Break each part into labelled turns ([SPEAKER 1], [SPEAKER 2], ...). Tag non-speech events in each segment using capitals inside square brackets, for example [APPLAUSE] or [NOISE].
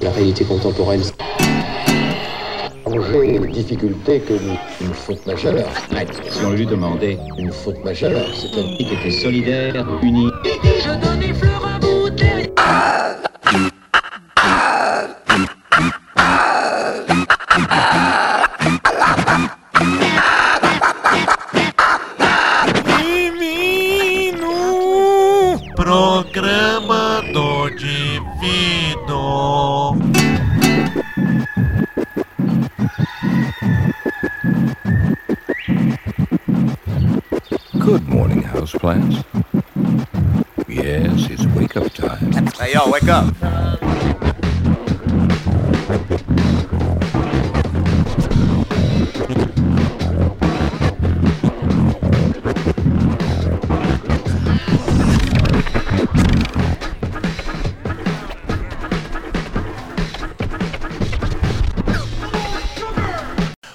[SPEAKER 1] La réalité contemporaine.
[SPEAKER 2] J'ai une difficulté que une faute majeure.
[SPEAKER 3] Si on lui demandait
[SPEAKER 2] Une faute majeure, c'est un
[SPEAKER 3] qui était solidaire, uni,
[SPEAKER 4] Wake up.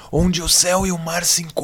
[SPEAKER 5] Onde o céu e o mar se encontram.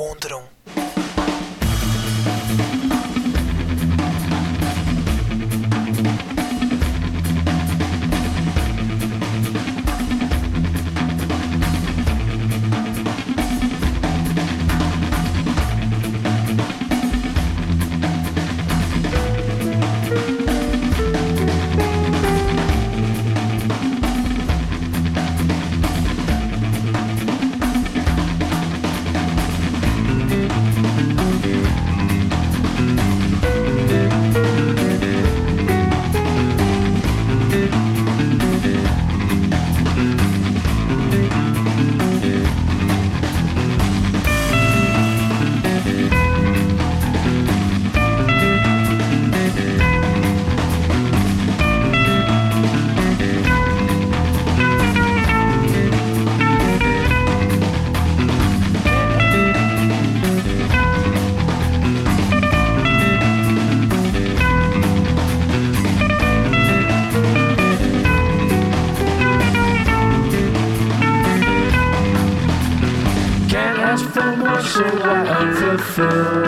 [SPEAKER 6] feel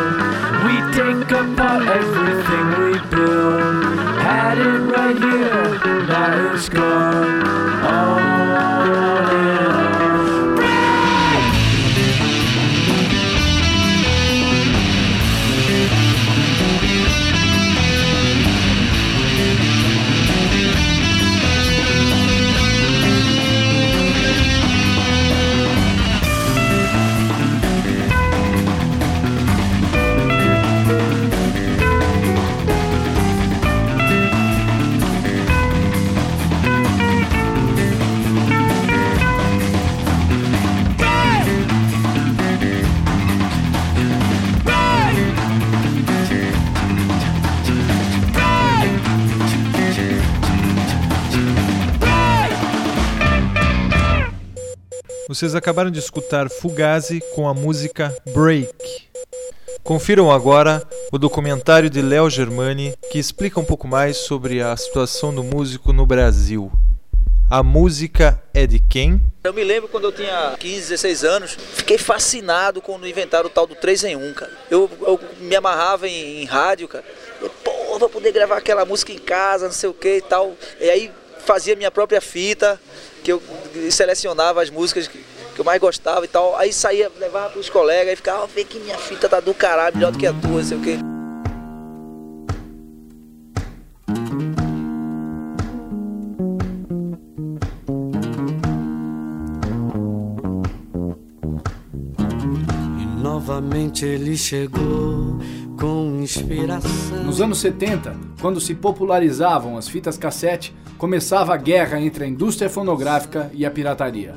[SPEAKER 7] Vocês acabaram de escutar Fugazi com a música Break. Confiram agora o documentário de Léo Germani que explica um pouco mais sobre a situação do músico no Brasil. A música é de quem?
[SPEAKER 8] Eu me lembro quando eu tinha 15, 16 anos, fiquei fascinado quando inventaram o tal do 3 em 1, cara. Eu, eu me amarrava em, em rádio, cara. Eu, pô, vou poder gravar aquela música em casa, não sei o que e tal. E aí fazia minha própria fita, que eu selecionava as músicas que, que eu mais gostava e tal. Aí saía, levava pros colegas e ficava, ó, vê que minha fita tá do caralho, melhor do que a tua, sei o que.
[SPEAKER 6] E novamente ele chegou com inspiração.
[SPEAKER 9] Nos anos 70, quando se popularizavam as fitas cassete, começava a guerra entre a indústria fonográfica e a pirataria.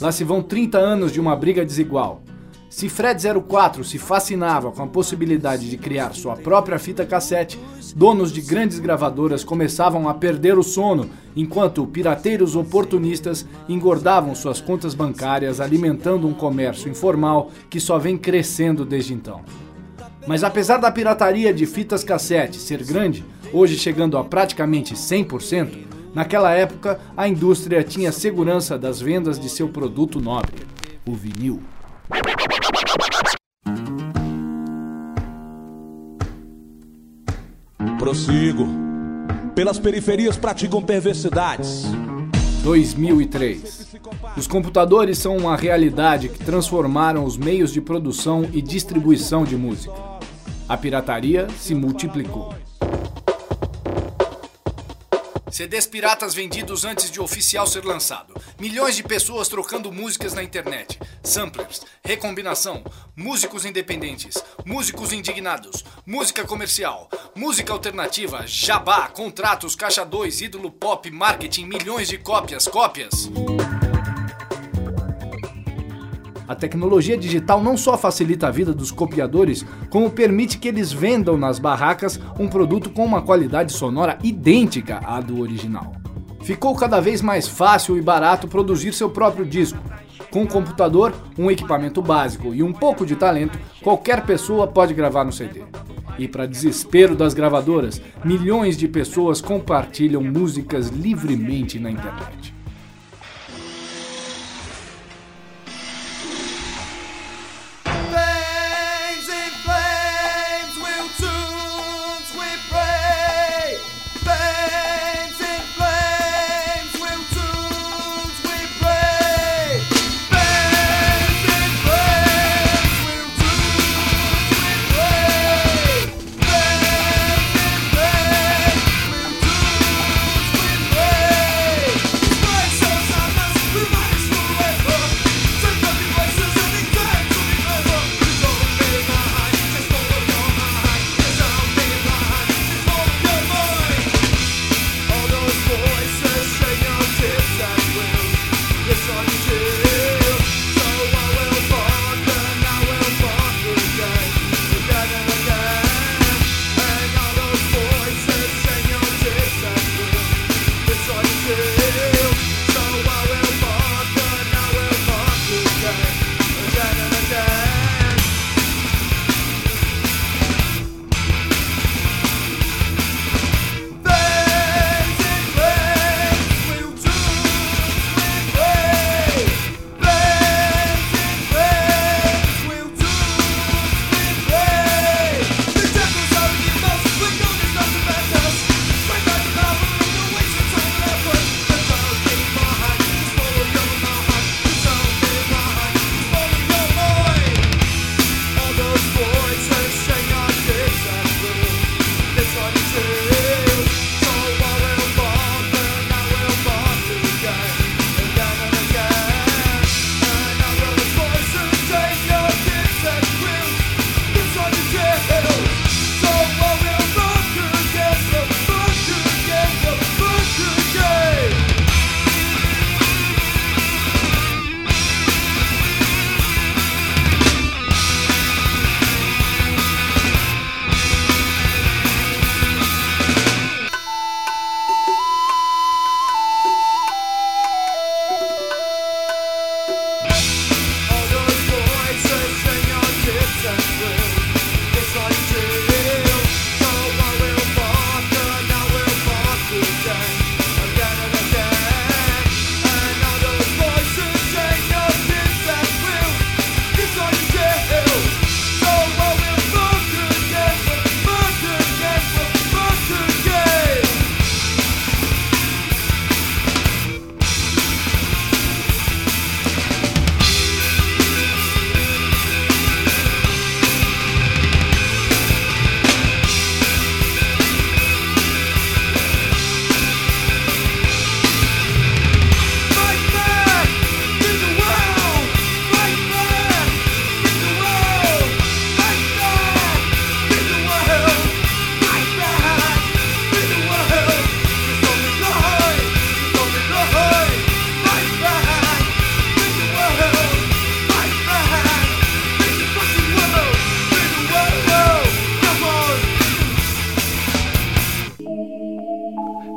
[SPEAKER 9] Lá se vão 30 anos de uma briga desigual. Se Fred 04 se fascinava com a possibilidade de criar sua própria fita cassete, donos de grandes gravadoras começavam a perder o sono, enquanto pirateiros oportunistas engordavam suas contas bancárias, alimentando um comércio informal que só vem crescendo desde então. Mas apesar da pirataria de fitas cassete ser grande, hoje chegando a praticamente 100%, naquela época a indústria tinha segurança das vendas de seu produto nobre, o vinil.
[SPEAKER 10] Prossigo. Pelas periferias praticam perversidades.
[SPEAKER 11] 2003. Os computadores são uma realidade que transformaram os meios de produção e distribuição de música. A pirataria se multiplicou. CDs piratas vendidos antes de oficial ser lançado. Milhões de pessoas trocando músicas na internet. Samplers, recombinação, músicos independentes, músicos indignados, música comercial, música alternativa, jabá, contratos, caixa 2, ídolo pop, marketing, milhões de cópias, cópias. A tecnologia digital não só facilita a vida dos copiadores, como permite que eles vendam nas barracas um produto com uma qualidade sonora idêntica à do original. Ficou cada vez mais fácil e barato produzir seu próprio disco. Com um computador, um equipamento básico e um pouco de talento, qualquer pessoa pode gravar no CD. E para desespero das gravadoras, milhões de pessoas compartilham músicas livremente na internet.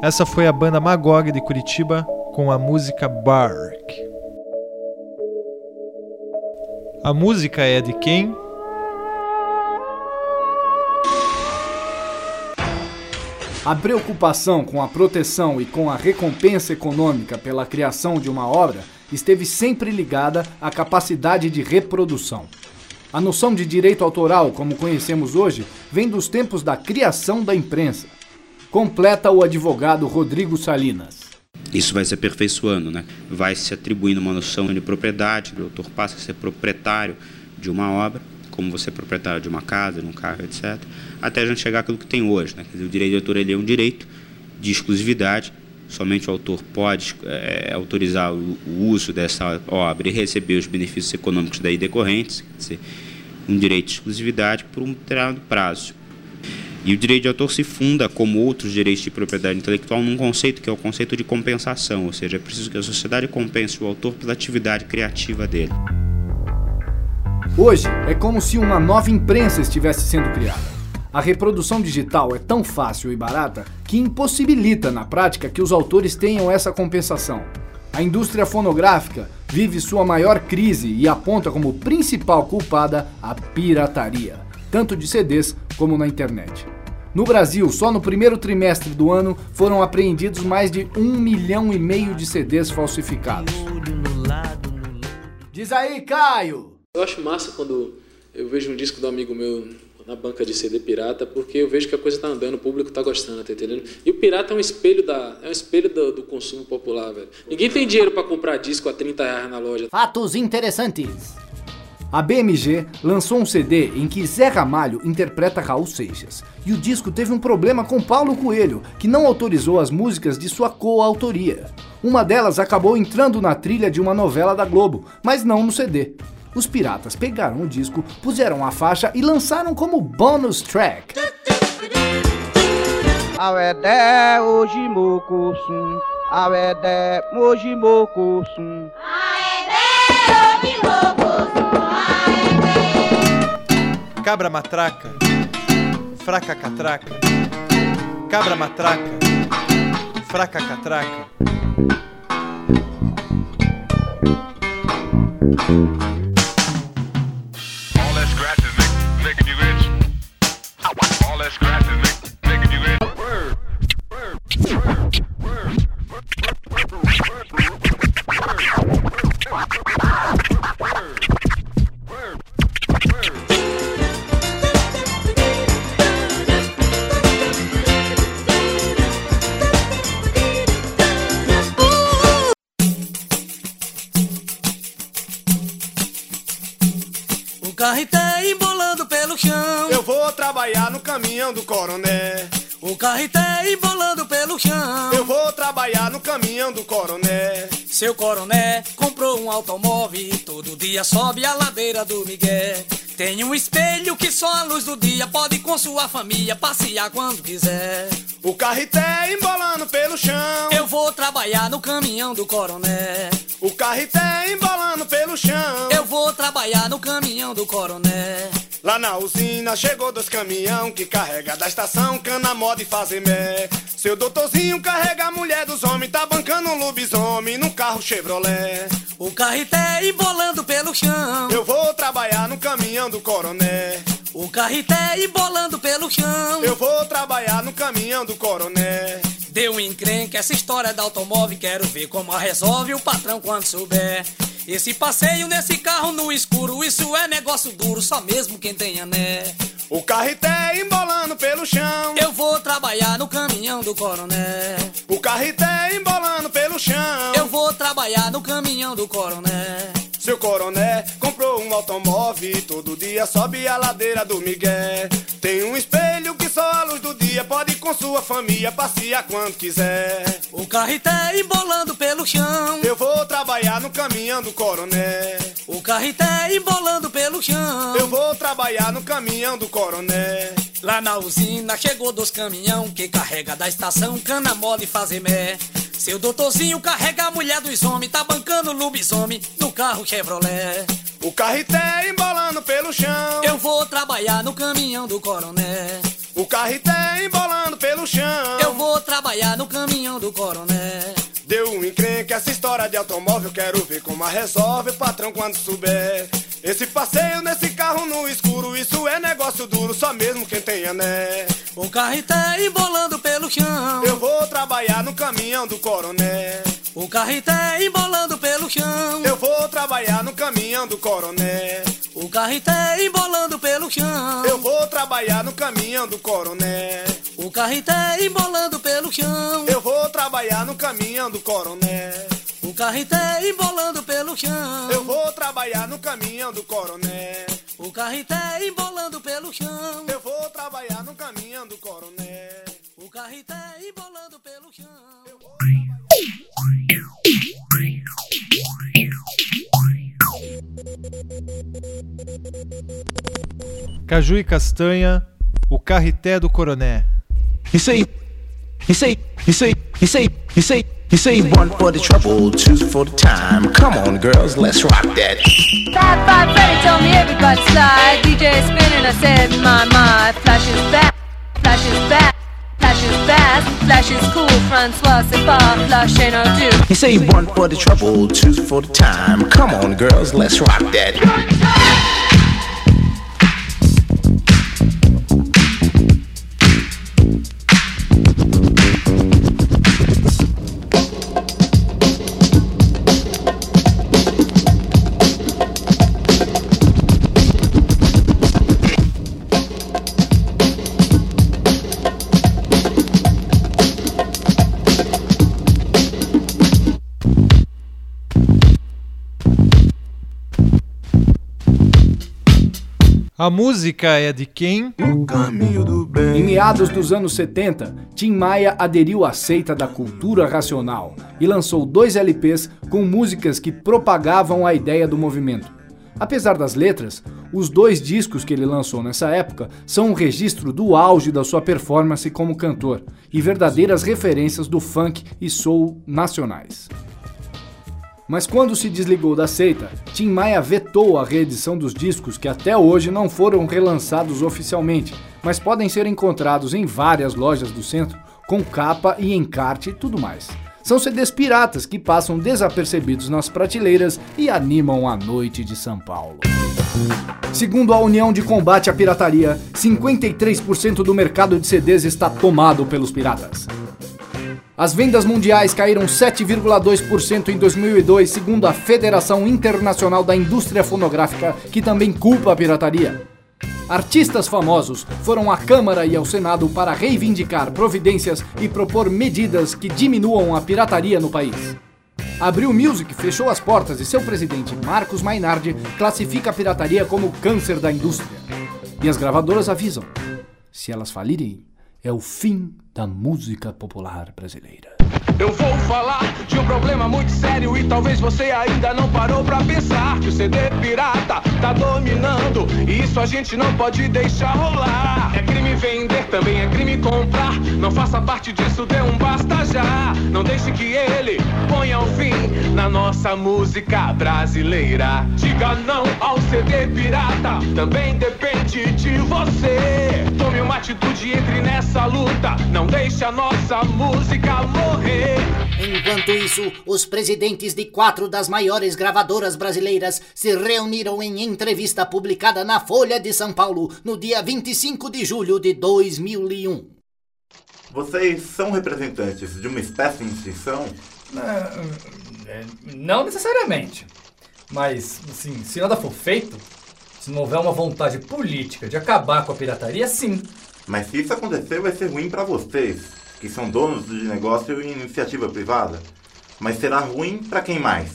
[SPEAKER 7] Essa foi a banda Magog de Curitiba com a música Bark. A música é de quem?
[SPEAKER 11] A preocupação com a proteção e com a recompensa econômica pela criação de uma obra esteve sempre ligada à capacidade de reprodução. A noção de direito autoral, como conhecemos hoje, vem dos tempos da criação da imprensa. Completa o advogado Rodrigo Salinas.
[SPEAKER 12] isso vai se aperfeiçoando, né? vai se atribuindo uma noção de propriedade, o autor passa a ser proprietário de uma obra, como você é proprietário de uma casa, de um carro, etc., até a gente chegar àquilo que tem hoje. Né? Quer dizer, o direito de autor ele é um direito de exclusividade, somente o autor pode é, autorizar o, o, uso dessa obra e receber os benefícios econômicos daí decorrentes, quer dizer, um direito de exclusividade por um determinado prazo. E o direito de autor se funda, como outros direitos de propriedade intelectual, num conceito que é o conceito de compensação, ou seja, é preciso que a sociedade compense o autor pela atividade criativa dele.
[SPEAKER 9] Hoje é como se uma nova imprensa estivesse sendo criada. A reprodução digital é tão fácil e barata que impossibilita na prática que os autores tenham essa compensação. A indústria fonográfica vive sua maior crise e aponta como principal culpada a pirataria, tanto de CDs como na internet. No Brasil, só no primeiro trimestre do ano foram apreendidos mais de um milhão e meio de CDs falsificados. Diz aí, Caio!
[SPEAKER 13] Eu acho massa quando eu vejo um disco do amigo meu na banca de CD pirata, porque eu vejo que a coisa está andando, o público está gostando, tá entendendo? E o pirata é um espelho da, é um espelho do, do consumo popular, velho. Ninguém tem dinheiro para comprar disco a 30 reais na loja.
[SPEAKER 9] Fatos interessantes. A BMG lançou um CD em que Zé Ramalho interpreta Raul Seixas. E o disco teve um problema com Paulo Coelho, que não autorizou as músicas de sua coautoria. Uma delas acabou entrando na trilha de uma novela da Globo, mas não no CD. Os piratas pegaram o disco, puseram a faixa e lançaram como bonus track.
[SPEAKER 14] Mocosum.
[SPEAKER 7] Cabra matraca, fraca catraca. Cabra matraca, fraca catraca.
[SPEAKER 15] All that scratching make, making you itch. All that scratching make, making you.
[SPEAKER 16] O embolando pelo chão.
[SPEAKER 17] Eu vou trabalhar no caminhão do coroné.
[SPEAKER 16] O carreté embolando pelo chão.
[SPEAKER 17] Eu vou trabalhar no caminhão do coroné.
[SPEAKER 16] Seu coroné comprou um automóvel e todo dia sobe a ladeira do Miguel. Tem um espelho que só a luz do dia pode com sua família passear quando quiser.
[SPEAKER 17] O carreté embolando pelo chão.
[SPEAKER 16] Eu vou trabalhar no caminhão do coroné.
[SPEAKER 17] O carreté embolando pelo chão.
[SPEAKER 16] Eu vou trabalhar no caminhão do coroné.
[SPEAKER 17] Lá na usina chegou dois caminhão que carrega da estação cana moda e fazemé. Seu doutorzinho carrega a mulher dos homens, tá bancando um lobisomem no carro Chevrolet.
[SPEAKER 16] O carreté embolando pelo chão.
[SPEAKER 17] Eu vou trabalhar no caminhão do coroné.
[SPEAKER 16] O carreté embolando pelo chão.
[SPEAKER 17] Eu vou trabalhar no caminhão do coroné.
[SPEAKER 16] Deu um encrenque essa história da automóvel, quero ver como a resolve o patrão quando souber. Esse passeio nesse carro no escuro, isso é negócio duro, só mesmo quem tem ané.
[SPEAKER 17] O carreté embolando pelo chão.
[SPEAKER 16] Eu vou trabalhar no caminhão do coroné.
[SPEAKER 17] O carreté embolando pelo chão.
[SPEAKER 16] Eu vou trabalhar no caminhão do coroné.
[SPEAKER 17] Seu coroné comprou um automóvel e todo dia sobe a ladeira do Miguel. Tem um espelho que só a luz do dia pode com sua família passear quando quiser.
[SPEAKER 16] O carreté embolando pelo chão.
[SPEAKER 17] Eu vou trabalhar no caminhão do coroné.
[SPEAKER 16] O carreté embolando pelo chão.
[SPEAKER 17] Eu vou trabalhar no caminhão do coroné.
[SPEAKER 16] Lá na usina chegou dois caminhão que carrega da estação cana mole e fazemé. Seu doutorzinho carrega a mulher dos homens, tá bancando lobisomem no carro Chevrolet.
[SPEAKER 17] O carreté embolando pelo chão.
[SPEAKER 16] Eu vou trabalhar no caminhão do coroné.
[SPEAKER 17] O carreté embolando pelo chão.
[SPEAKER 16] Eu vou trabalhar no caminhão do coroné.
[SPEAKER 17] Deu um encrenque essa história de automóvel, quero ver como a resolve o patrão quando souber. Esse passeio nesse carro no escuro, isso é negócio duro, só mesmo quem tem ané.
[SPEAKER 16] O carreté embolando pelo chão.
[SPEAKER 17] Eu vou trabalhar no caminhão do coroné.
[SPEAKER 16] O carreté embolando pelo chão.
[SPEAKER 17] Eu vou trabalhar no caminhão do coroné.
[SPEAKER 16] O carreté embolando pelo chão.
[SPEAKER 17] Eu vou trabalhar no caminhão do coroné.
[SPEAKER 16] O carreté embolando pelo chão.
[SPEAKER 17] Eu vou trabalhar no caminhão do coronel.
[SPEAKER 16] O carreté embolando pelo chão.
[SPEAKER 17] Eu vou trabalhar no caminhão do coronel.
[SPEAKER 16] O carreté embolando pelo chão.
[SPEAKER 17] Eu vou trabalhar no caminhão do coronel.
[SPEAKER 16] O carreté embolando pelo chão.
[SPEAKER 7] Caju e Castanha, o carreté do coroné.
[SPEAKER 4] You say, you say, you say, you say, you say, you say one for the trouble, two for the time. Come on, girls, let's rock that.
[SPEAKER 18] Five, five, Freddy told me everybody slide. DJ spinning, I said, my, my. Flash is back, flash is back. Flash is fast, flash is cool, Francois, c'est pas, flash ain't no do.
[SPEAKER 4] You say one for the trouble, two for the time. Come on, girls, let's rock that.
[SPEAKER 7] A música é de quem?
[SPEAKER 9] Em meados dos anos 70, Tim Maia aderiu à seita da cultura racional e lançou dois LPs com músicas que propagavam a ideia do movimento. Apesar das letras, os dois discos que ele lançou nessa época são um registro do auge da sua performance como cantor e verdadeiras referências do funk e soul nacionais. Mas quando se desligou da seita, Tim Maia vetou a reedição dos discos que até hoje não foram relançados oficialmente, mas podem ser encontrados em várias lojas do centro, com capa e encarte e tudo mais. São CDs piratas que passam desapercebidos nas prateleiras e animam a noite de São Paulo. Segundo a União de Combate à Pirataria, 53% do mercado de CDs está tomado pelos piratas. As vendas mundiais caíram 7,2% em 2002, segundo a Federação Internacional da Indústria Fonográfica, que também culpa a pirataria. Artistas famosos foram à Câmara e ao Senado para reivindicar providências e propor medidas que diminuam a pirataria no país. Abril Music fechou as portas e seu presidente, Marcos Mainardi, classifica a pirataria como câncer da indústria. E as gravadoras avisam: se elas falirem, é o fim da música popular brasileira.
[SPEAKER 19] Eu vou falar de um problema muito sério e talvez você ainda não parou pra pensar que o CD pirata tá dominando e isso a gente não pode deixar rolar. É crime vender, também é crime comprar. Não faça parte disso, dê um basta já. Não deixe que ele ponha um fim na nossa música brasileira. Diga não ao CD pirata, também depende de você. Tome uma atitude e entre nessa luta. Não deixe a nossa música morrer.
[SPEAKER 20] Enquanto isso, os presidentes de quatro das maiores gravadoras brasileiras se reuniram em entrevista publicada na Folha de São Paulo no dia 25 de julho de 2001.
[SPEAKER 21] Vocês são representantes de uma espécie de extinção?
[SPEAKER 22] É, Não necessariamente. Mas, assim, se nada for feito, se não houver uma vontade política de acabar com a pirataria, sim.
[SPEAKER 21] Mas se isso acontecer, vai ser ruim para vocês, que são donos de negócio e iniciativa privada. Mas será ruim para quem mais?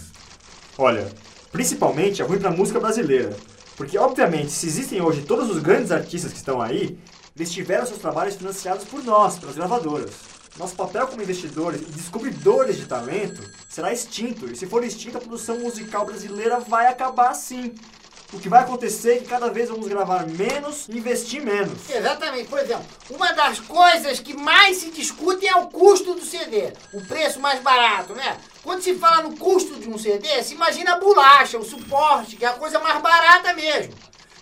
[SPEAKER 23] Olha, principalmente é ruim pra música brasileira. Porque, obviamente, se existem hoje todos os grandes artistas que estão aí, eles tiveram seus trabalhos financiados por nós, pelas gravadoras. Nosso papel como investidores e descobridores de talento será extinto, e se for extinto, a produção musical brasileira vai acabar sim. O que vai acontecer é que cada vez vamos gravar menos e investir menos.
[SPEAKER 24] Exatamente. Por exemplo, uma das coisas que mais se discutem é o custo do CD, o preço mais barato, né? Quando se fala no custo de um CD, se imagina a bolacha, o suporte, que é a coisa mais barata mesmo.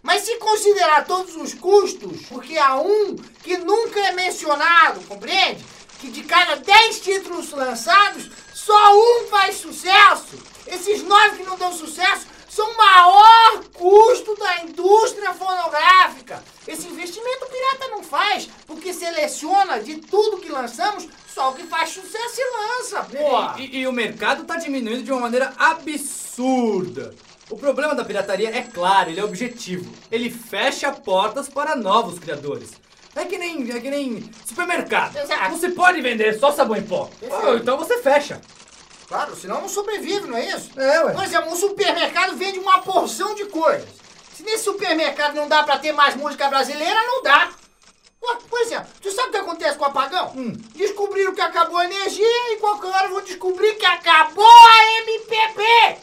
[SPEAKER 24] Mas se considerar todos os custos, porque há um que nunca é mencionado, compreende? Que de cada 10 títulos lançados, só um faz sucesso. Esses nove que não dão sucesso são o maior custo da indústria fonográfica. Esse investimento o pirata não faz, porque seleciona de tudo que lançamos só o que faz sucesso e lança, pô.
[SPEAKER 22] E, e- e o mercado tá diminuindo de uma maneira absurda. O problema da pirataria é claro, ele é objetivo. Ele fecha portas para novos criadores. É que nem, é que nem supermercado.
[SPEAKER 24] Exato.
[SPEAKER 22] Se pode vender só sabão em pó. Então você fecha.
[SPEAKER 24] Claro, senão não sobrevive, não é isso?
[SPEAKER 22] É, ué.
[SPEAKER 24] Por exemplo, um supermercado vende uma porção de coisas. Se nesse supermercado não dá pra ter mais música brasileira, não dá. Ué, por exemplo, tu sabe o que acontece com o apagão?
[SPEAKER 22] Hum.
[SPEAKER 24] Descobriram que acabou a energia e qualquer hora vão descobrir que acabou a MPB.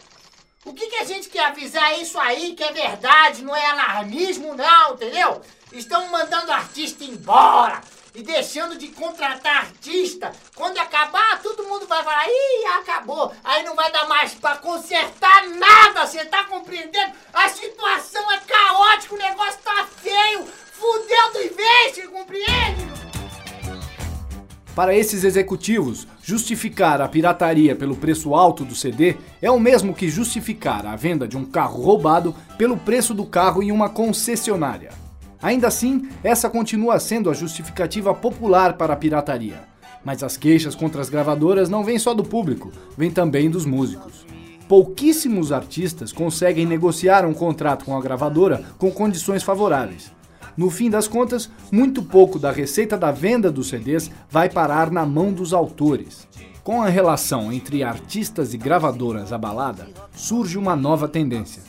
[SPEAKER 24] O que, que a gente quer avisar é isso aí, que é verdade, não é alarmismo não, entendeu? Estão mandando artista embora e deixando de contratar artista. Quando acabar, todo mundo vai falar, ih, acabou. Aí não vai dar mais pra consertar nada, você tá compreendendo? A situação é caótica, o negócio tá feio. Fudeu do vez, compreende?
[SPEAKER 9] Para esses executivos, justificar a pirataria pelo preço alto do CD é o mesmo que justificar a venda de um carro roubado pelo preço do carro em uma concessionária. Ainda assim, essa continua sendo a justificativa popular para a pirataria. Mas as queixas contra as gravadoras não vêm só do público, vêm também dos músicos. Pouquíssimos artistas conseguem negociar um contrato com a gravadora com condições favoráveis. No fim das contas, muito pouco da receita da venda dos CDs vai parar na mão dos autores. Com a relação entre artistas e gravadoras abalada, surge uma nova tendência: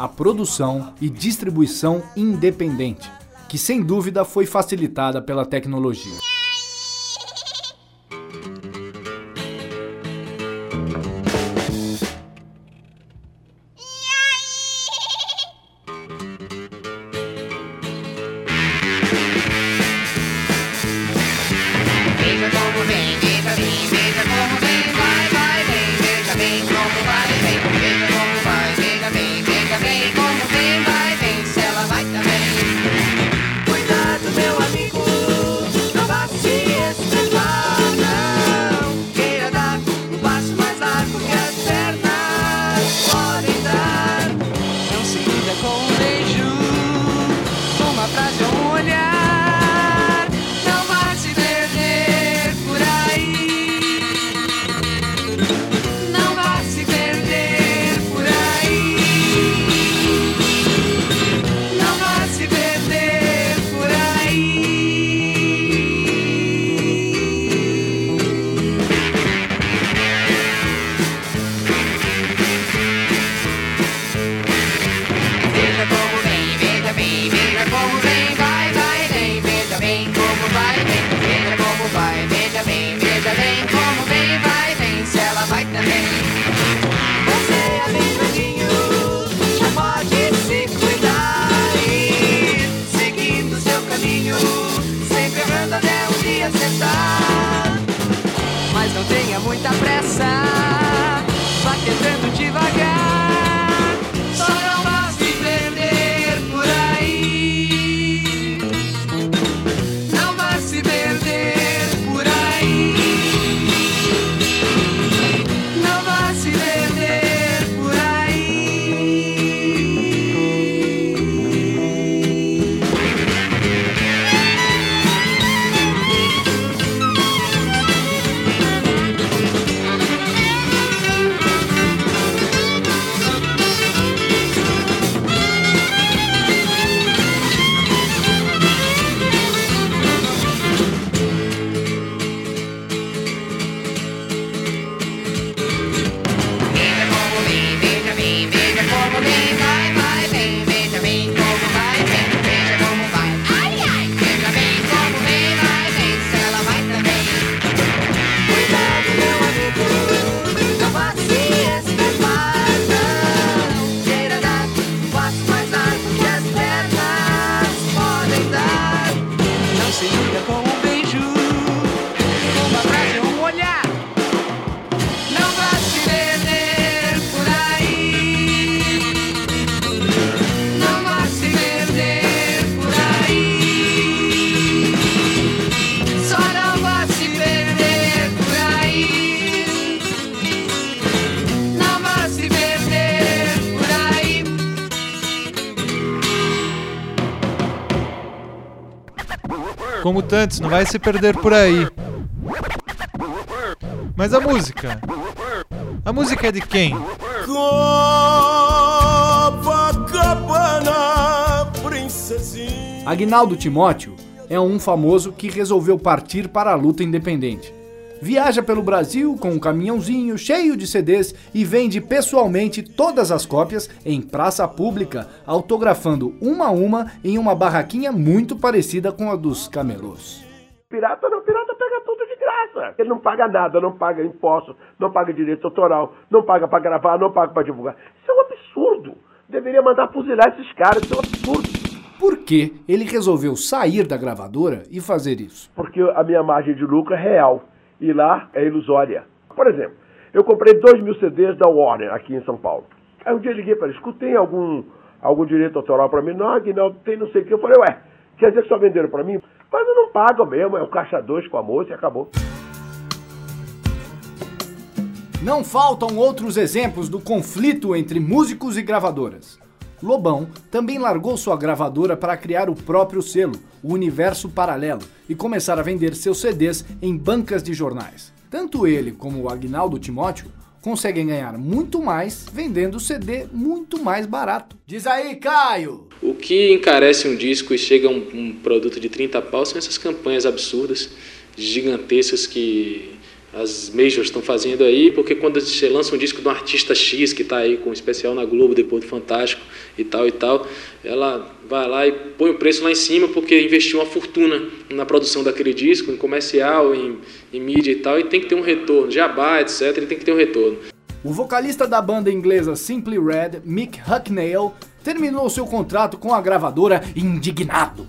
[SPEAKER 9] a produção e distribuição independente, que sem dúvida foi facilitada pela tecnologia.
[SPEAKER 25] if I can. Como
[SPEAKER 7] tantos, não vai se perder por aí. Mas a música? A música é de quem?
[SPEAKER 26] Copacabana.
[SPEAKER 9] Agnaldo Timóteo, é um famoso que resolveu partir para a luta independente. Viaja pelo Brasil com um caminhãozinho cheio de CDs e vende pessoalmente todas as cópias em praça pública, autografando uma a uma em uma barraquinha muito parecida com a dos camelôs.
[SPEAKER 26] Pirata não, pirata pega tudo de graça. Ele não paga nada, não paga imposto, não paga direito autoral, não paga para gravar, não paga para divulgar. Isso é um absurdo. Deveria mandar fuzilar esses caras, isso é um absurdo.
[SPEAKER 9] Por que ele resolveu sair da gravadora e fazer isso?
[SPEAKER 26] Porque a minha margem de lucro é real e lá é ilusória. Por exemplo, eu comprei 2 mil CDs da Warner aqui em São Paulo. Aí um dia eu liguei para eles, escutem algum, algum direito autoral para mim? Não, Aguinaldo, tem não sei o que. Eu falei, ué, quer dizer que só venderam para mim? Mas eu não pago mesmo, é o caixa 2 com a moça e acabou.
[SPEAKER 9] Não faltam outros exemplos do conflito entre músicos e gravadoras. Lobão também largou sua gravadora para criar o próprio selo, o Universo Paralelo, e começar a vender seus CDs em bancas de jornais. Tanto ele como o Agnaldo Timóteo conseguem ganhar muito mais vendendo CD muito mais barato. Diz aí, Caio!
[SPEAKER 13] O que encarece um disco e chega a um, um produto de 30 pau são essas campanhas absurdas, gigantescas que as majors estão fazendo aí, porque quando você lança um disco de um artista X que está aí com um especial na Globo depois do Fantástico e tal e tal, ela vai lá e põe o preço lá em cima porque investiu uma fortuna na produção daquele disco, em comercial, em, em mídia e tal, e tem que ter um retorno, jabá, etc, ele tem que ter um retorno.
[SPEAKER 9] O vocalista da banda inglesa Simply Red, Mick Hucknall, terminou seu contrato com a gravadora indignado.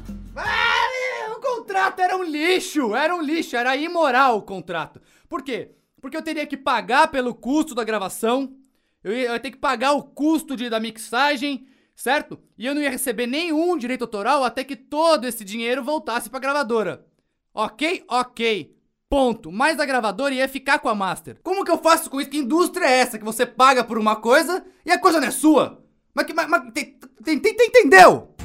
[SPEAKER 22] O contrato era um lixo, era um lixo, era imoral o contrato. Por quê? Porque eu teria que pagar pelo custo da gravação, eu ia, eu ia ter que pagar o custo de, da mixagem, certo? E eu não ia receber nenhum direito autoral até que todo esse dinheiro voltasse pra gravadora. Ok? Ok. Ponto. Mas a gravadora ia ficar com a master. Como que eu faço com isso? Que indústria é essa que você paga por uma coisa e a coisa não é sua? Mas que. Mas, tem, tem, tem- entendeu?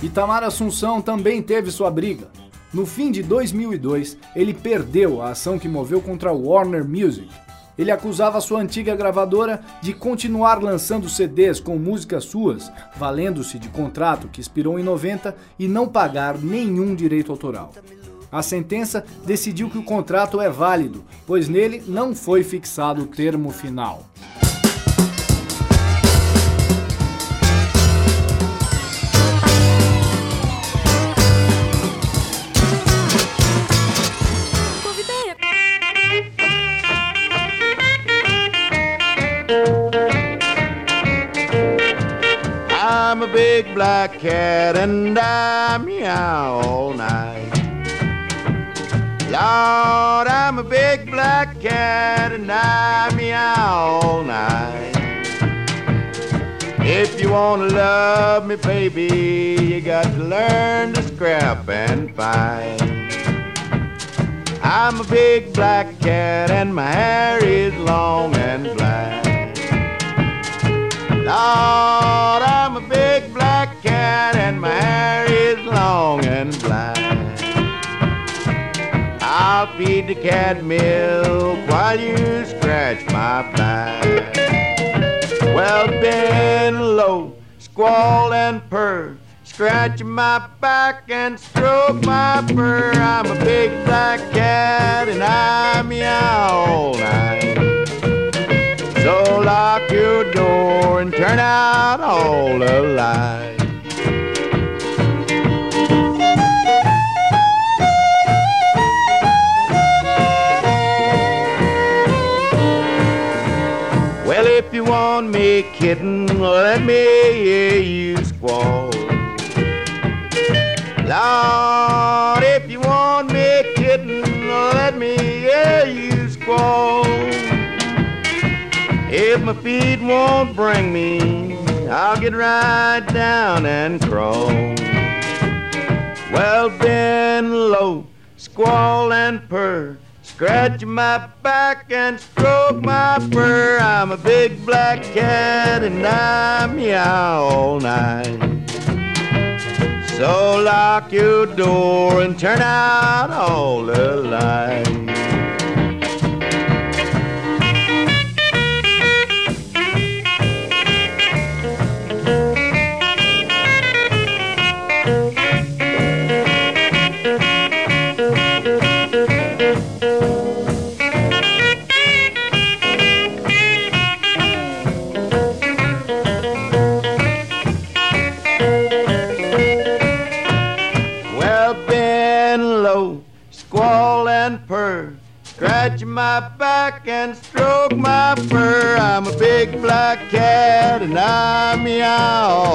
[SPEAKER 9] Itamar Assunção também teve sua briga. No fim de 2002, ele perdeu a ação que moveu contra a Warner Music. Ele acusava sua antiga gravadora de continuar lançando CDs com músicas suas, valendo-se de contrato que expirou em 90 e não pagar nenhum direito autoral. A sentença decidiu que o contrato é válido, pois nele não foi fixado o termo final.
[SPEAKER 4] Big black cat and I meow all night. Lord, I'm a big black cat and I meow all night. If you wanna love me, baby, you got to learn to scrap and fight. I'm a big black cat and my hair is long and black. Lord, I'm the cat milk while you scratch my back. Well, bend low, squall and purr, scratch my back and stroke my fur. I'm a big black cat and I meow all night. So lock your door and turn out all the lights. Want me, kitten, let me hear you squall. Lord, if you want me, kitten, let me hear you squall. If my feet won't bring me, I'll get right down and crawl. Well, bend low, squall and purr, scratch my back and stroke my fur. I'm a big black cat and I meow all night. So lock your door and turn out all the lights.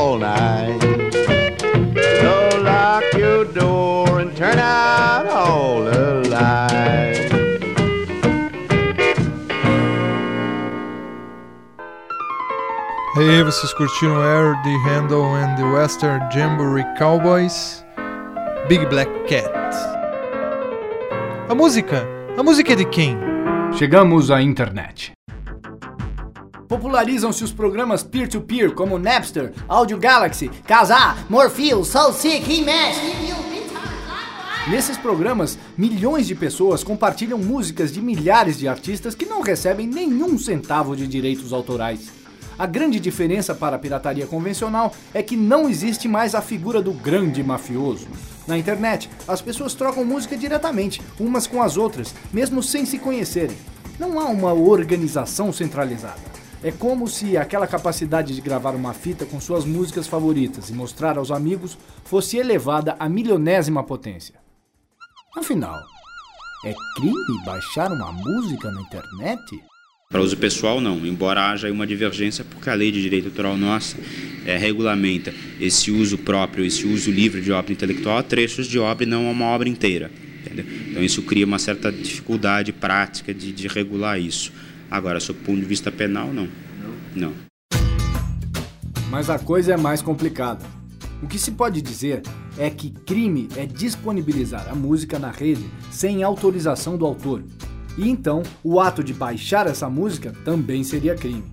[SPEAKER 4] All night. So lock your door and turn out all the lights.
[SPEAKER 7] Aí vocês curtiram Air the Handle and the Western Jamboree Cowboys, Big Black Cat. A música, a música é de quem?
[SPEAKER 9] Chegamos à internet. Popularizam-se os programas peer-to-peer como Napster, Audio Galaxy,
[SPEAKER 24] Casar, Morpheus, Soul Sick, He-Mesh.
[SPEAKER 9] Nesses programas, milhões de pessoas compartilham músicas de milhares de artistas que não recebem nenhum centavo de direitos autorais. A grande diferença para a pirataria convencional é que não existe mais a figura do grande mafioso. Na internet, as pessoas trocam música diretamente, umas com as outras, mesmo sem se conhecerem. Não há uma organização centralizada. É como se aquela capacidade de gravar uma fita com suas músicas favoritas e mostrar aos amigos fosse elevada à milionésima potência. Afinal, é crime baixar uma música na internet?
[SPEAKER 12] Para uso pessoal, não, embora haja uma divergência, porque a lei de direito autoral nossa é, regulamenta esse uso próprio, esse uso livre de obra intelectual a trechos de obra e não a uma obra inteira. Entendeu? Então isso cria uma certa dificuldade prática de, de regular isso. Agora, sob o ponto de vista penal, não. Não.
[SPEAKER 9] Mas a coisa é mais complicada. O que se pode dizer é que crime é disponibilizar a música na rede sem autorização do autor. E então, o ato de baixar essa música também seria crime.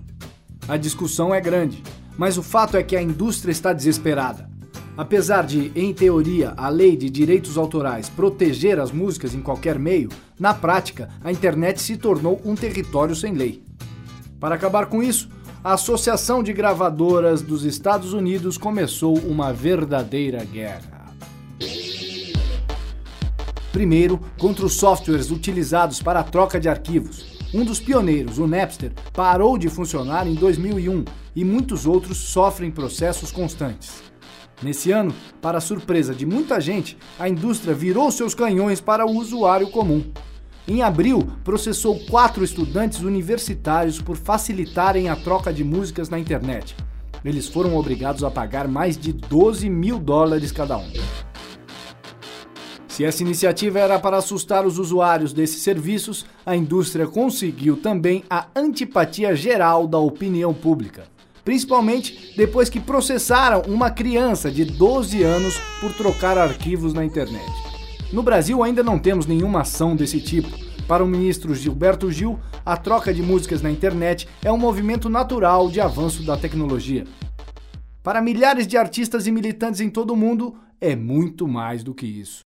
[SPEAKER 9] A discussão é grande, mas o fato é que a indústria está desesperada. Apesar de, em teoria, a lei de direitos autorais proteger as músicas em qualquer meio, na prática, a internet se tornou um território sem lei. Para acabar com isso, a Associação de Gravadoras dos Estados Unidos começou uma verdadeira guerra. Primeiro, contra os softwares utilizados para a troca de arquivos. Um dos pioneiros, o Napster, parou de funcionar em 2001 e muitos outros sofrem processos constantes. Nesse ano, para surpresa de muita gente, a indústria virou seus canhões para o usuário comum. Em abril, processou quatro estudantes universitários por facilitarem a troca de músicas na internet. Eles foram obrigados a pagar mais de 12 mil dólares cada um. Se essa iniciativa era para assustar os usuários desses serviços, a indústria conseguiu também a antipatia geral da opinião pública. Principalmente depois que processaram uma criança de 12 anos por trocar arquivos na internet. No Brasil ainda não temos nenhuma ação desse tipo. Para o ministro Gilberto Gil, a troca de músicas na internet é um movimento natural de avanço da tecnologia. Para milhares de artistas e militantes em todo o mundo, é muito mais do que isso.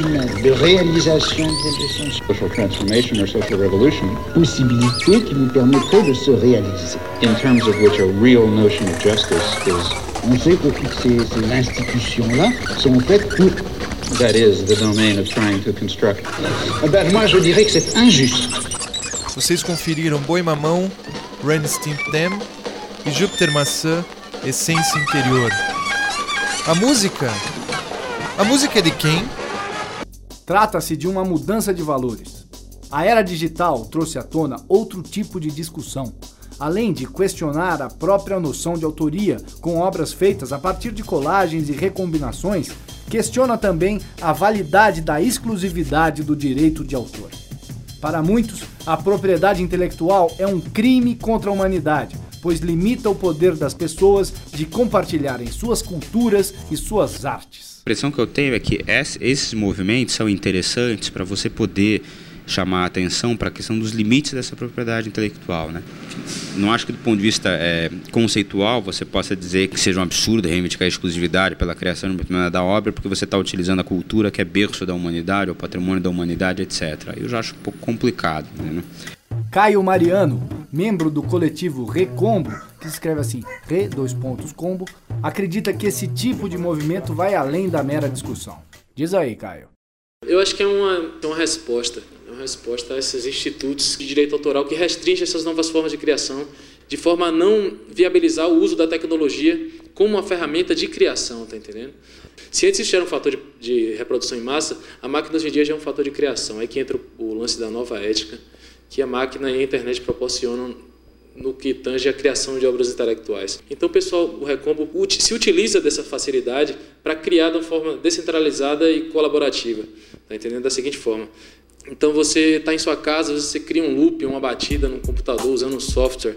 [SPEAKER 27] De réalisation des sens
[SPEAKER 28] Social transformation or social revolution,
[SPEAKER 27] possibilités qui nous permettraient de se réaliser.
[SPEAKER 28] in terms of which a real notion of justice is,
[SPEAKER 27] On sait que toutes ces, ces institutions-là sont faites pour...
[SPEAKER 28] that is, the domain of trying to construct.
[SPEAKER 27] Eh ben, moi, je dirais que c'est injuste.
[SPEAKER 7] Vocês conferiram Boi Mamão, Ren Stimp Them e Júpiter Maçã, Essência Interior. A música? A música é de quem?
[SPEAKER 9] Trata-se de uma mudança de valores. A era digital trouxe à tona outro tipo de discussão, além de questionar a própria noção de autoria com obras feitas a partir de colagens e recombinações, questiona também a validade da exclusividade do direito de autor. Para muitos, a propriedade intelectual é um crime contra a humanidade, pois limita o poder das pessoas de compartilharem suas culturas e suas artes.
[SPEAKER 12] A impressão que eu tenho é que ess- esses movimentos são interessantes para você poder chamar a atenção para a questão dos limites dessa propriedade intelectual. Né? Não acho que do ponto de vista eh, conceitual você possa dizer que seja um absurdo reivindicar a exclusividade pela criação determinada obra porque você está utilizando a cultura que é berço da humanidade, o patrimônio da humanidade, etc. Eu já acho um pouco complicado. Né?
[SPEAKER 9] Caio Mariano, membro do coletivo Recombo, que se escreve assim, Re, dois pontos, combo, acredita que esse tipo de movimento vai além da mera discussão. Diz aí, Caio.
[SPEAKER 13] Eu acho que é uma, é uma resposta, é uma resposta a esses institutos de direito autoral que restringem essas novas formas de criação, de forma a não viabilizar o uso da tecnologia como uma ferramenta de criação, tá entendendo? Se antes isso era um fator de, de reprodução em massa, a máquina hoje em dia já é um fator de criação. Aí que entra o, o lance da nova ética, que a máquina e a internet proporcionam no que tange a criação de obras intelectuais. Então, pessoal, o Recombo se utiliza dessa facilidade para criar de uma forma descentralizada e colaborativa. Tá entendendo? Da seguinte forma. Então, você está em sua casa, você cria um loop, uma batida no computador usando um software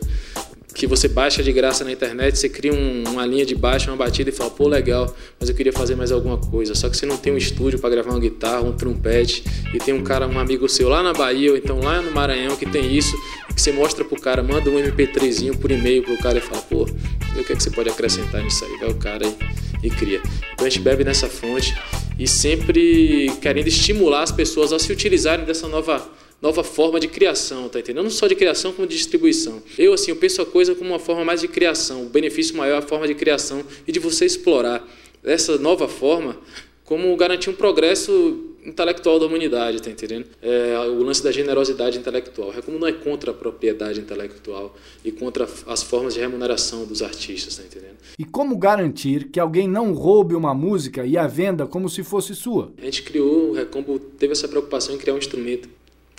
[SPEAKER 13] que você baixa de graça na internet, você cria um- uma linha de baixo, uma batida e fala, pô, legal, mas eu queria fazer mais alguma coisa. Só que você não tem um estúdio para gravar uma guitarra, um trompete, e tem um cara, um amigo seu lá na Bahia, ou então lá no Maranhão, que tem isso, que você mostra pro cara, manda um MP3zinho por e-mail pro cara e fala, pô, o que, é que você pode acrescentar nisso aí? Vai o cara e, e cria. Então a gente bebe nessa fonte e sempre querendo estimular as pessoas a se utilizarem dessa nova nova forma de criação, tá entendendo? Não só de criação, como de distribuição. Eu, assim, eu penso a coisa como uma forma mais de criação. O benefício maior é a forma de criação e de você explorar essa nova forma como garantir um progresso intelectual da humanidade, tá entendendo? É, o lance da generosidade intelectual. É como não é contra a propriedade intelectual e contra as formas de remuneração dos artistas, tá entendendo?
[SPEAKER 9] E como garantir que alguém não roube uma música e a venda como se fosse sua?
[SPEAKER 13] A gente criou, o Recombo teve essa preocupação em criar um instrumento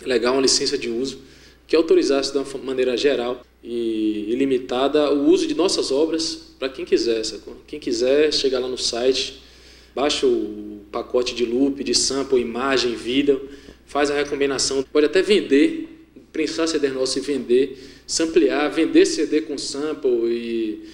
[SPEAKER 13] legal, uma licença de uso, que autorizasse de uma maneira geral e ilimitada o uso de nossas obras para quem quiser. Sacou? Quem quiser, chega lá no site, baixa o pacote de loop, de sample, imagem, vídeo, faz a recombinação, pode até vender, prensar CD nosso e vender, samplear, vender CD com sample e,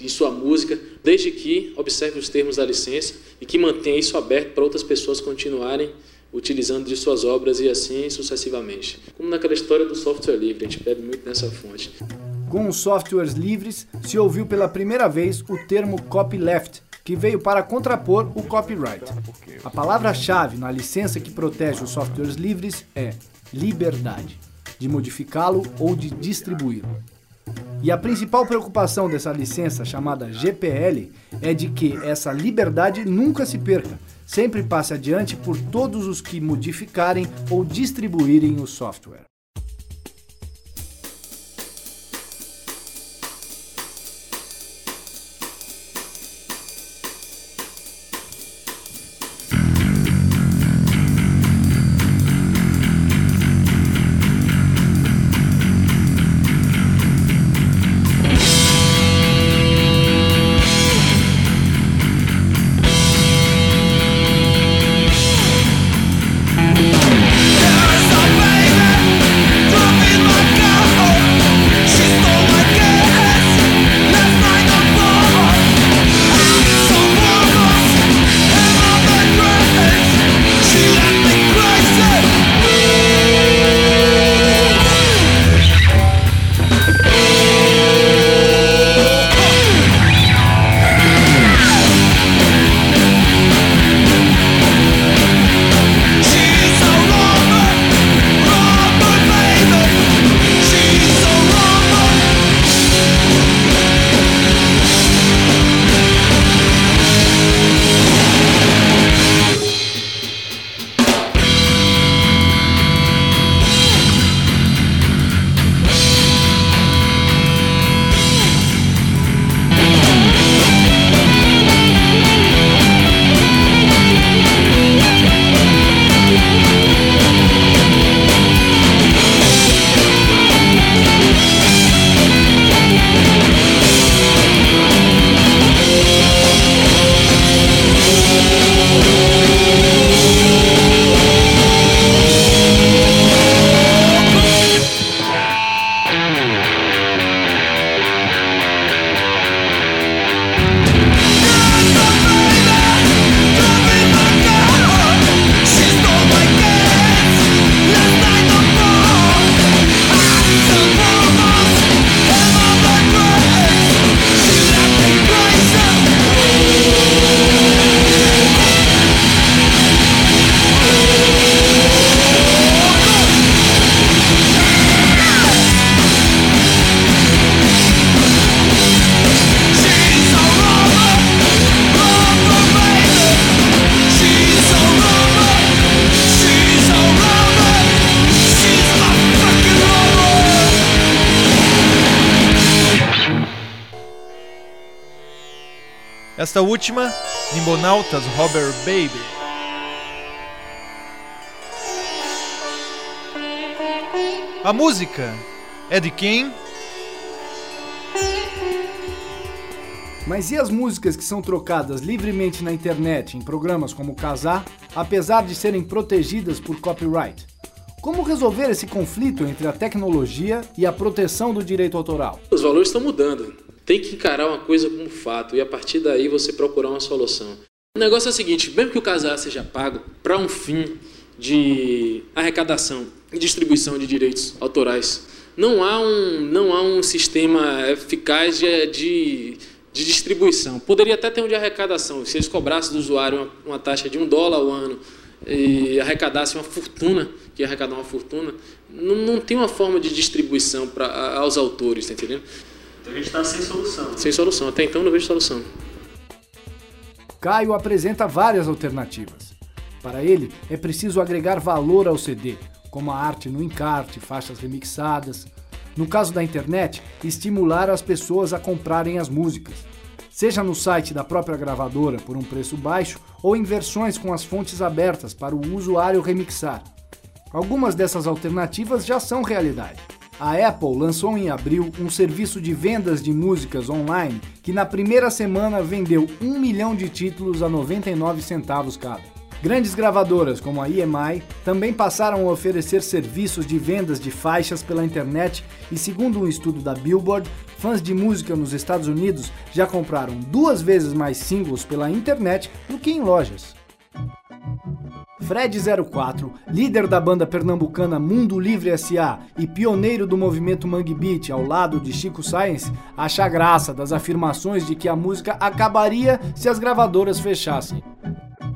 [SPEAKER 13] e sua música, desde que observe os termos da licença e que mantenha isso aberto para outras pessoas continuarem utilizando de suas obras e assim sucessivamente. Como naquela história do software livre, a gente bebe muito nessa fonte.
[SPEAKER 9] Com os softwares livres, se ouviu pela primeira vez o termo copyleft, que veio para contrapor o copyright. A palavra-chave na licença que protege os softwares livres é liberdade, de modificá-lo ou de distribuí-lo. E a principal preocupação dessa licença, chamada GPL, é de que essa liberdade nunca se perca, sempre passe adiante por todos os que modificarem ou distribuírem o software.
[SPEAKER 7] Última, Nimbonautas Robber Baby. A música é de quem?
[SPEAKER 9] Mas e as músicas que são trocadas livremente na internet em programas como Casar, apesar de serem protegidas por copyright? Como resolver esse conflito entre a tecnologia e a proteção do direito autoral?
[SPEAKER 13] Os valores estão mudando. Tem que encarar uma coisa como fato e a partir daí você procurar uma solução. O negócio é o seguinte: mesmo que o casar seja pago para um fim de arrecadação e distribuição de direitos autorais, não há um, não há um sistema eficaz de, de, de distribuição. Poderia até ter um de arrecadação. Se eles cobrassem do usuário uma, uma taxa de um dólar ao ano e arrecadassem uma fortuna, que arrecadar uma fortuna, não, não tem uma forma de distribuição pra, aos autores, tá entendendo?
[SPEAKER 29] Então a gente está sem solução.
[SPEAKER 13] Sem solução. Até então não vejo solução.
[SPEAKER 9] Caio apresenta várias alternativas. Para ele, é preciso agregar valor ao CD, como a arte no encarte, faixas remixadas. No caso da internet, estimular as pessoas a comprarem as músicas, seja no site da própria gravadora por um preço baixo ou em versões com as fontes abertas para o usuário remixar. Algumas dessas alternativas já são realidade. A Apple lançou em abril um serviço de vendas de músicas online que na primeira semana vendeu um milhão de títulos a 99 centavos cada. Grandes gravadoras como a EMI também passaram a oferecer serviços de vendas de faixas pela internet e, segundo um estudo da Billboard, fãs de música nos Estados Unidos já compraram duas vezes mais singles pela internet do que em lojas. Fred04, líder da banda pernambucana Mundo Livre SA e pioneiro do movimento Mangue Beat ao lado de Chico Science, acha graça das afirmações de que a música acabaria se as gravadoras fechassem.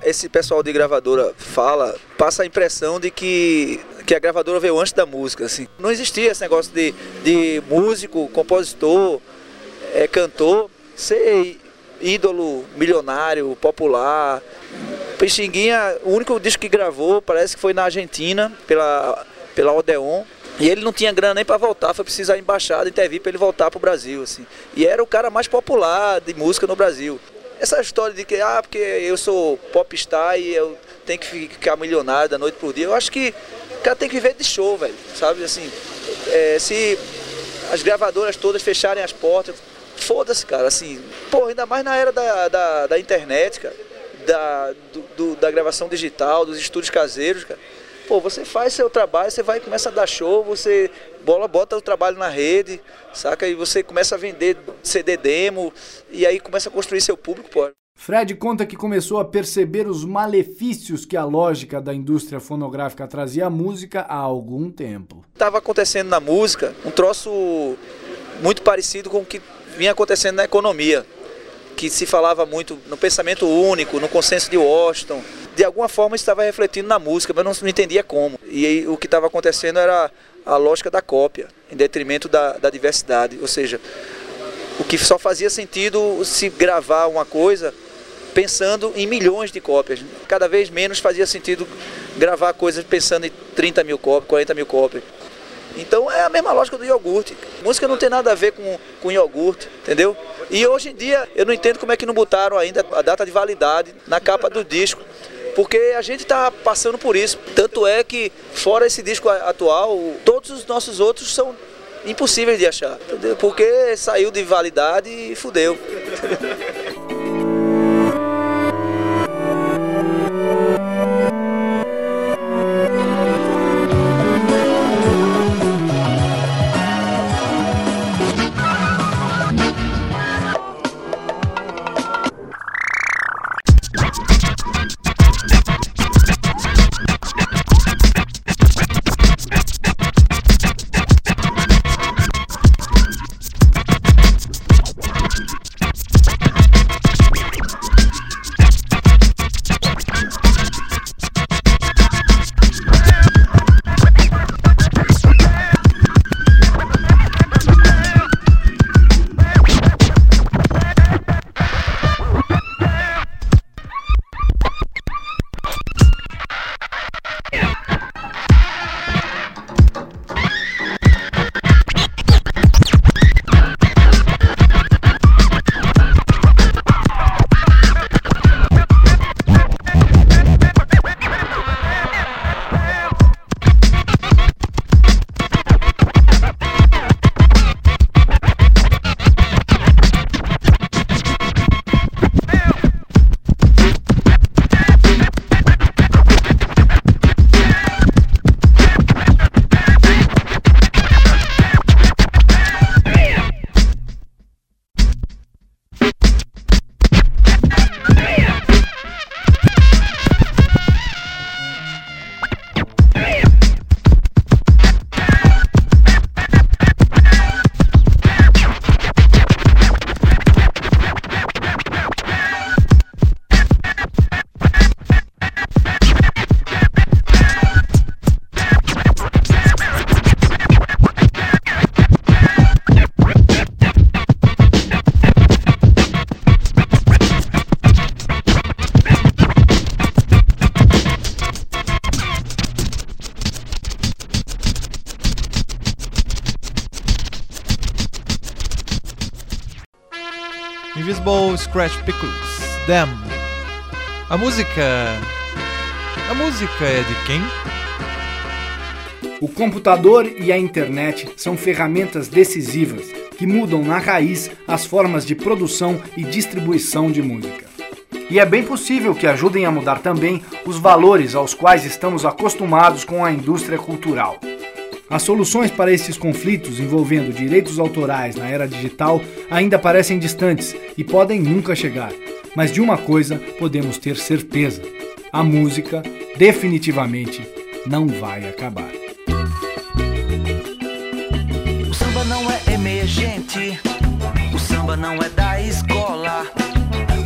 [SPEAKER 8] Esse pessoal de gravadora fala, passa a impressão de que, que a gravadora veio antes da música. Assim. Não existia esse negócio de, de músico, compositor, é, cantor, ser ídolo milionário, popular. Pixinguinha, o único disco que gravou parece que foi na Argentina, pela, pela Odeon. E ele não tinha grana nem para voltar, foi precisar embaixada intervir para ele voltar para o Brasil. Assim. E era o cara mais popular de música no Brasil. Essa história de que, ah, porque eu sou popstar e eu tenho que ficar milionário da noite pro dia, eu acho que o cara tem que viver de show, velho. Sabe, assim, é, se as gravadoras todas fecharem as portas, foda-se, cara, assim, pô, ainda mais na era da, da, da internet, cara, da, do, do, da gravação digital, dos estúdios caseiros, cara. Pô, você faz seu trabalho, você vai começa a dar show, você bola bota o trabalho na rede, saca? E você começa a vender CD demo e aí começa a construir seu público, pô.
[SPEAKER 9] Fred conta que começou a perceber os malefícios que a lógica da indústria fonográfica trazia à música há algum tempo.
[SPEAKER 8] Tava acontecendo na música um troço muito parecido com o que vinha acontecendo na economia, que se falava muito no pensamento único, no consenso de Washington. De alguma forma estava refletindo na música, mas não entendia como. E aí, o que estava acontecendo era a lógica da cópia, em detrimento da, da diversidade. Ou seja, o que só fazia sentido se gravar uma coisa pensando em milhões de cópias. Cada vez menos fazia sentido gravar coisas pensando em 30 mil cópias, 40 mil cópias. Então é a mesma lógica do iogurte. Música não tem nada a ver com, com iogurte, entendeu? E hoje em dia eu não entendo como é que não botaram ainda a data de validade na capa do disco. Porque a gente está passando por isso. Tanto é que, fora esse disco atual, todos os nossos outros são impossíveis de achar. Porque saiu de validade e fudeu. [LAUGHS]
[SPEAKER 7] Scratch Pickles, Them. A música. A música é de quem?
[SPEAKER 9] O computador e a internet são ferramentas decisivas que mudam na raiz as formas de produção e distribuição de música. E é bem possível que ajudem a mudar também os valores aos quais estamos acostumados com a indústria cultural. As soluções para esses conflitos envolvendo direitos autorais na era digital ainda parecem distantes e podem nunca chegar. Mas de uma coisa podemos ter certeza: a música definitivamente não vai acabar.
[SPEAKER 30] O samba não é emergente, o samba não é da escola,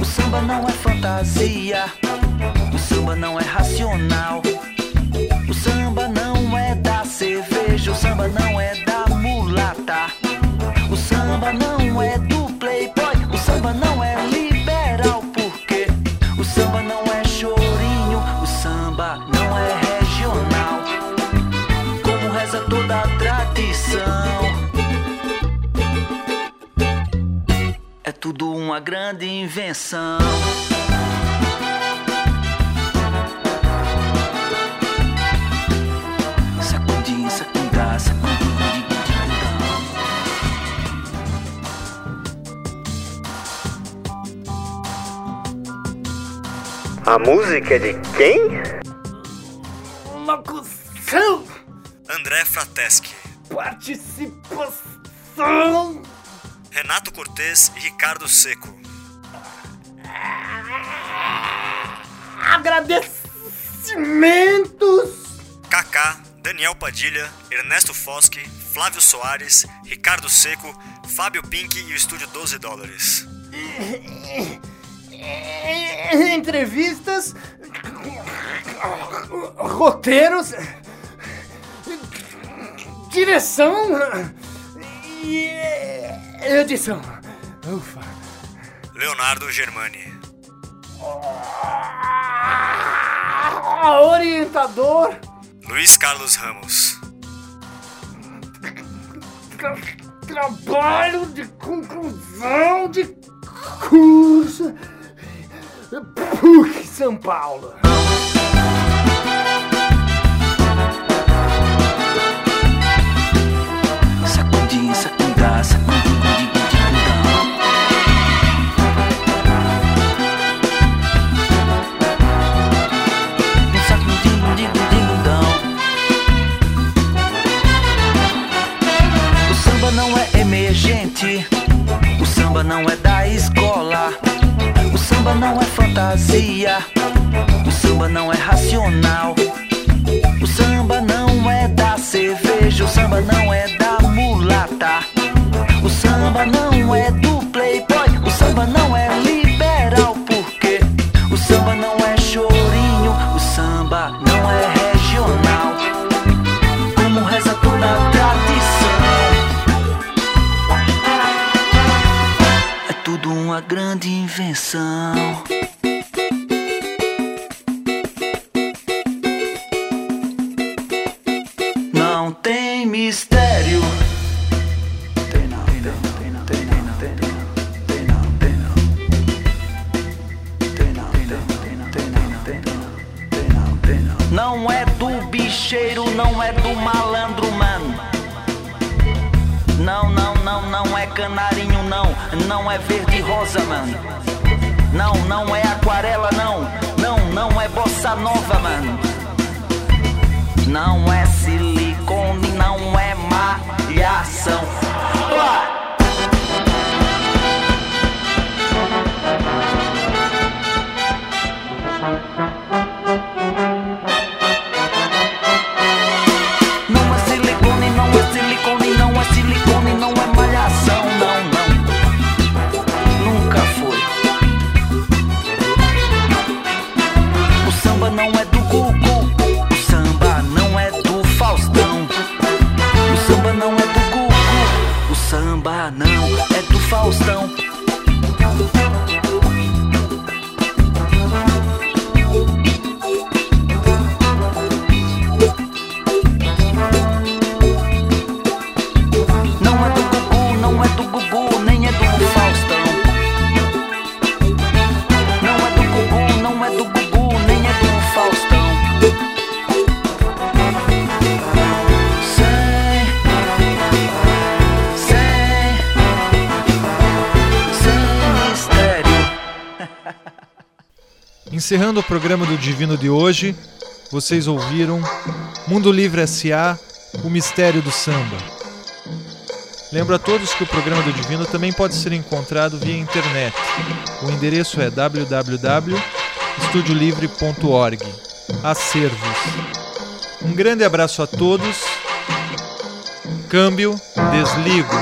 [SPEAKER 30] o samba não é fantasia, o samba não é racional, o samba não é da cerveja, o samba não é da mulata, o samba não é do playboy, o samba não é liberal, porque o samba não é chorinho, o samba não é regional, como reza toda a tradição. É tudo uma grande invenção.
[SPEAKER 31] A música é de quem?
[SPEAKER 22] Locução!
[SPEAKER 32] André Frateschi,
[SPEAKER 22] Participação!
[SPEAKER 32] Renato Cortez e Ricardo Seco.
[SPEAKER 22] Agradecimentos!
[SPEAKER 32] Kaká, Daniel Padilha, Ernesto Foschi, Flávio Soares, Ricardo Seco, Fábio Pink e o Estúdio 12 Dólares. [LAUGHS]
[SPEAKER 22] Entrevistas, roteiros, direção e edição. Ufa.
[SPEAKER 32] Leonardo Germani.
[SPEAKER 22] Orientador,
[SPEAKER 32] Luiz Carlos Ramos.
[SPEAKER 22] tra- trabalho de conclusão de curso. PUC São Paulo.
[SPEAKER 30] Digudão. O samba não é emergente, o samba não é da escola, samba não é fantasia, o samba não é racional. O samba não é da cerveja, o samba não é da mulata. O samba não é do uma grande invenção. Não tem mistério. Tem não, tem não, tem não, tem não, tem não, não, é do bicheiro, não é do malandro, mano. Não, não, não, não é canarinho, não. Não é verde rosa, mano. Não, não é aquarela, não. Não, não é bossa nova, mano. Não é silicone, não é malhação. Não Faustão.
[SPEAKER 7] Encerrando o programa do Divino de hoje, vocês ouviram Mundo Livre S.A. O Mistério do Samba. Lembro a todos que o programa do Divino também pode ser encontrado via internet. O endereço é www.estudiolivre.org. Acervos. Um grande abraço a todos. Câmbio, desligo.